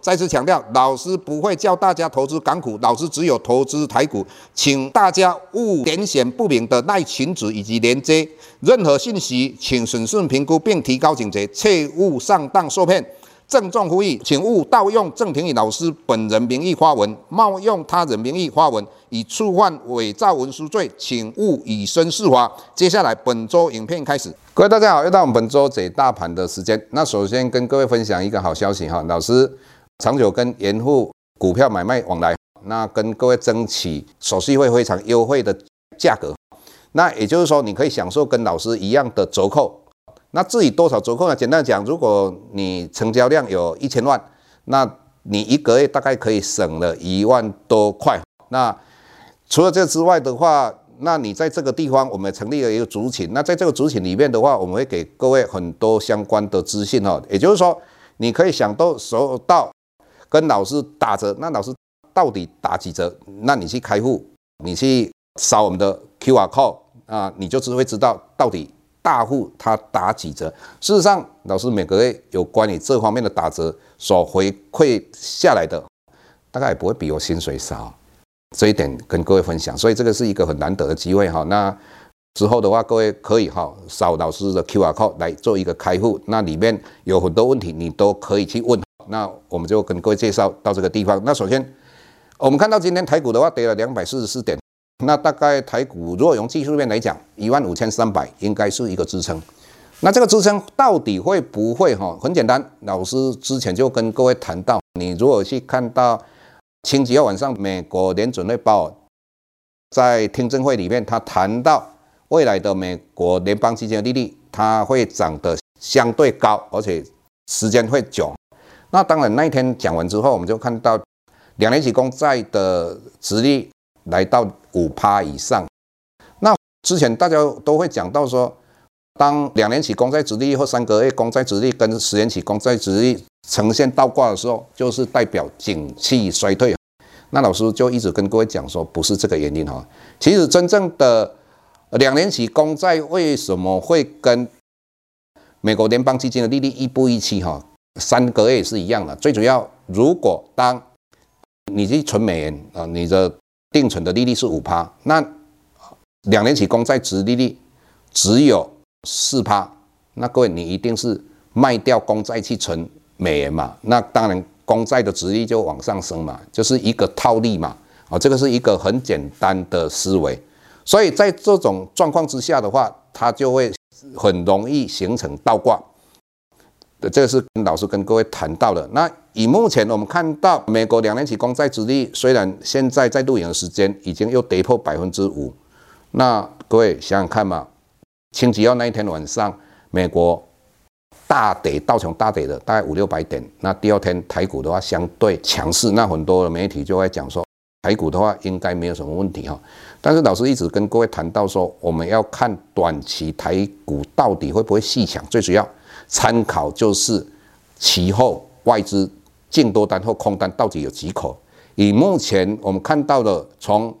再次强调，老师不会教大家投资港股，老师只有投资台股，请大家勿点选不明的耐群组以及连接，任何信息请审慎评估并提高警觉，切勿上当受骗。郑重呼吁，请勿盗用郑庭宇老师本人名义发文，冒用他人名义发文，以触犯伪造文书罪，请勿以身试法。接下来本周影片开始，各位大家好，又到我们本周解大盘的时间。那首先跟各位分享一个好消息哈，老师。长久跟严户股票买卖往来，那跟各位争取手续费非常优惠的价格，那也就是说，你可以享受跟老师一样的折扣。那至于多少折扣呢？简单讲，如果你成交量有一千万，那你一个月大概可以省了一万多块。那除了这之外的话，那你在这个地方我们成立了一个族群，那在这个族群里面的话，我们会给各位很多相关的资讯哈，也就是说，你可以享受收到。跟老师打折，那老师到底打几折？那你去开户，你去扫我们的 QR code 啊，你就只会知道到底大户他打几折。事实上，老师每个月有关于这方面的打折所回馈下来的，大概也不会比我薪水少。这一点跟各位分享，所以这个是一个很难得的机会哈。那之后的话，各位可以哈扫老师的 QR code 来做一个开户，那里面有很多问题你都可以去问。那我们就跟各位介绍到这个地方。那首先，我们看到今天台股的话跌了两百四十四点，那大概台股如果用技术面来讲，一万五千三百应该是一个支撑。那这个支撑到底会不会哈？很简单，老师之前就跟各位谈到，你如果去看到星期二晚上美国联准会报在听证会里面，他谈到未来的美国联邦基金的利率，它会涨得相对高，而且时间会久。那当然，那一天讲完之后，我们就看到两年期公债的殖利率来到五趴以上。那之前大家都会讲到说，当两年期公债殖利率或三个月公债殖利率跟十年期公债殖利率呈现倒挂的时候，就是代表景气衰退。那老师就一直跟各位讲说，不是这个原因哈。其实真正的两年期公债为什么会跟美国联邦基金的利率一步一期哈？三个月也是一样的，最主要，如果当你去存美元啊，你的定存的利率是五趴，那两年期公债殖利率只有四趴，那各位你一定是卖掉公债去存美元嘛？那当然公债的殖利率就往上升嘛，就是一个套利嘛，啊，这个是一个很简单的思维，所以在这种状况之下的话，它就会很容易形成倒挂。这个是跟老师跟各位谈到的。那以目前我们看到，美国两年期公债殖利虽然现在在录影的时间已经又跌破百分之五，那各位想想看嘛，星期二那一天晚上，美国大跌，道琼大跌的大概五六百点。那第二天台股的话相对强势，那很多的媒体就会讲说，台股的话应该没有什么问题哈。但是老师一直跟各位谈到说，我们要看短期台股到底会不会细强，最主要。参考就是期后外资净多单或空单到底有几口？以目前我们看到的，从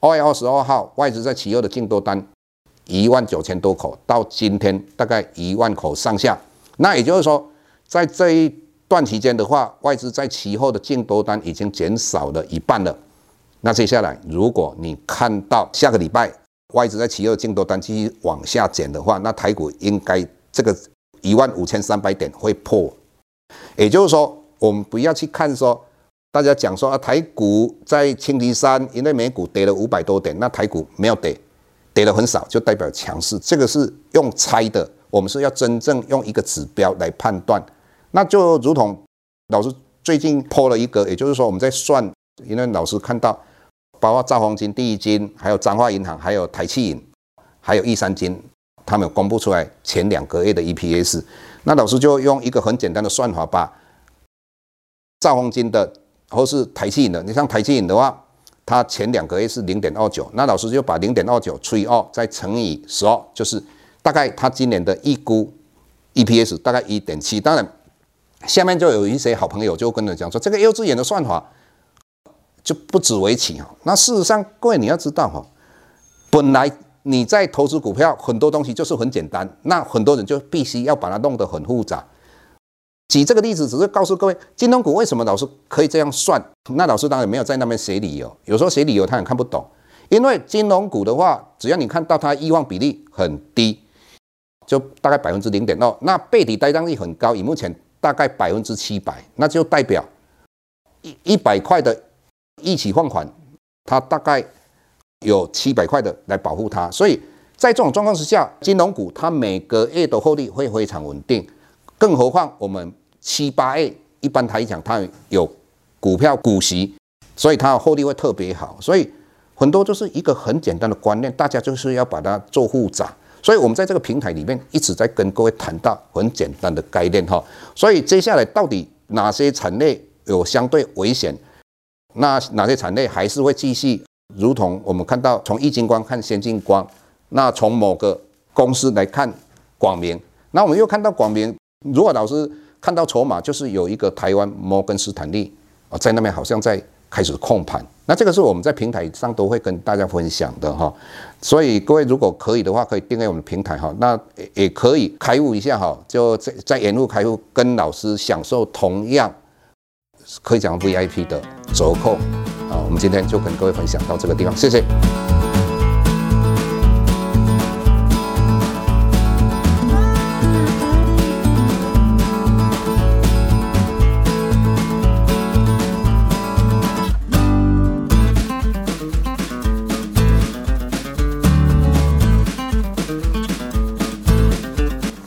二月二十二号外资在期后的净多单一万九千多口，到今天大概一万口上下。那也就是说，在这一段期间的话，外资在期后的净多单已经减少了一半了。那接下来，如果你看到下个礼拜外资在期后的净多单继续往下减的话，那台股应该这个。一万五千三百点会破，也就是说，我们不要去看说，大家讲说啊，台股在星期三，因为美股跌了五百多点，那台股没有跌，跌了很少，就代表强势，这个是用猜的，我们是要真正用一个指标来判断，那就如同老师最近破了一个，也就是说我们在算，因为老师看到，包括兆黄金、第一金，还有彰化银行，还有台气银，还有玉山金。他们有公布出来前两个月的 EPS，那老师就用一个很简单的算法，把兆丰金的或是台企银的，你像台企银的话，它前两个月是零点二九，那老师就把零点二九除以二，再乘以十二，就是大概它今年的预估 EPS 大概一点七。当然，下面就有一些好朋友就跟着讲说，这个幼稚园的算法就不足为奇哈。那事实上，各位你要知道哈，本来你在投资股票很多东西就是很简单，那很多人就必须要把它弄得很复杂。举这个例子，只是告诉各位，金融股为什么老师可以这样算？那老师当然没有在那边写理由，有时候写理由他也看不懂。因为金融股的话，只要你看到它易放比例很低，就大概百分之零点二，那背离呆账率很高，以目前大概百分之七百，那就代表一一百块的一起放款，它大概有七百块的来保护它。所以在这种状况之下，金融股它每个月的获利会非常稳定。更何况我们七八 A 一般来讲，它有股票股息，所以它的获利会特别好。所以很多就是一个很简单的观念，大家就是要把它做复杂。所以我们在这个平台里面一直在跟各位谈到很简单的概念哈。所以接下来到底哪些产业有相对危险？那哪些产业还是会继续？如同我们看到从易经光看先进光，那从某个公司来看广明，那我们又看到广明。如果老师看到筹码，就是有一个台湾摩根斯坦利啊，在那边好像在开始控盘，那这个是我们在平台上都会跟大家分享的哈。所以各位如果可以的话，可以订阅我们的平台哈，那也可以开户一下哈，就在在沿路开户，跟老师享受同样可以讲 VIP 的折扣啊。我们今天就跟各位分享到这个地方，谢谢。